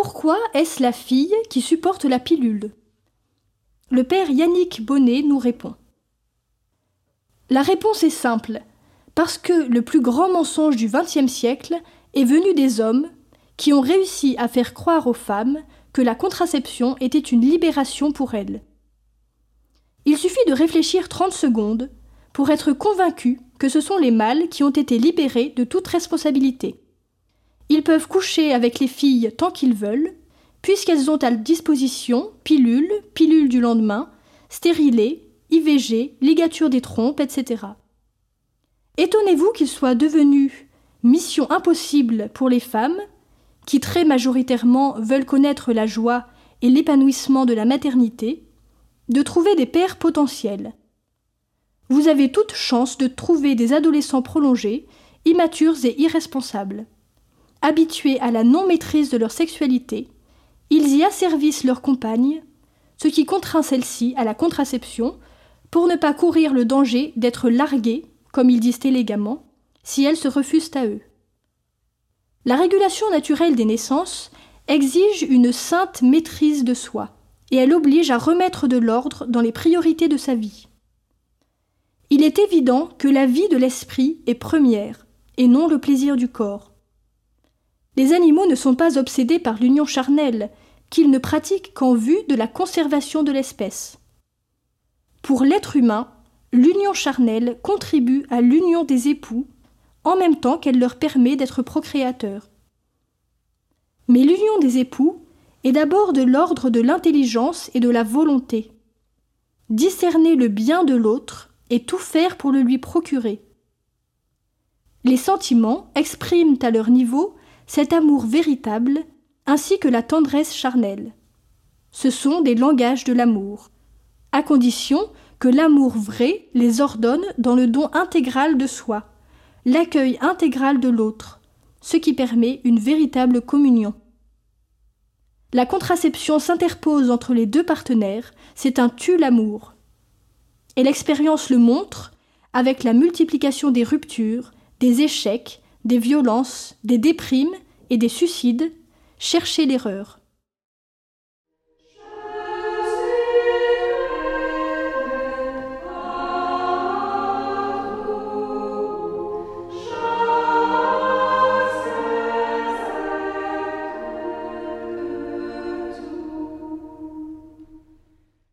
Pourquoi est-ce la fille qui supporte la pilule? Le père Yannick Bonnet nous répond. La réponse est simple, parce que le plus grand mensonge du XXe siècle est venu des hommes qui ont réussi à faire croire aux femmes que la contraception était une libération pour elles. Il suffit de réfléchir 30 secondes pour être convaincu que ce sont les mâles qui ont été libérés de toute responsabilité. Ils peuvent coucher avec les filles tant qu'ils veulent, puisqu'elles ont à disposition pilules, pilules du lendemain, stérilés, IVG, ligature des trompes, etc. Étonnez-vous qu'il soit devenu mission impossible pour les femmes, qui très majoritairement veulent connaître la joie et l'épanouissement de la maternité, de trouver des pères potentiels. Vous avez toute chance de trouver des adolescents prolongés, immatures et irresponsables. Habitués à la non-maîtrise de leur sexualité, ils y asservissent leur compagne, ce qui contraint celle-ci à la contraception pour ne pas courir le danger d'être largués, comme ils disent élégamment, si elles se refusent à eux. La régulation naturelle des naissances exige une sainte maîtrise de soi, et elle oblige à remettre de l'ordre dans les priorités de sa vie. Il est évident que la vie de l'esprit est première, et non le plaisir du corps. Les animaux ne sont pas obsédés par l'union charnelle, qu'ils ne pratiquent qu'en vue de la conservation de l'espèce. Pour l'être humain, l'union charnelle contribue à l'union des époux, en même temps qu'elle leur permet d'être procréateurs. Mais l'union des époux est d'abord de l'ordre de l'intelligence et de la volonté. Discerner le bien de l'autre et tout faire pour le lui procurer. Les sentiments expriment à leur niveau cet amour véritable ainsi que la tendresse charnelle. Ce sont des langages de l'amour à condition que l'amour vrai les ordonne dans le don intégral de soi, l'accueil intégral de l'autre, ce qui permet une véritable communion. La contraception s'interpose entre les deux partenaires, c'est un tue l'amour. Et l'expérience le montre avec la multiplication des ruptures, des échecs, des violences, des déprimes et des suicides, cherchez l'erreur.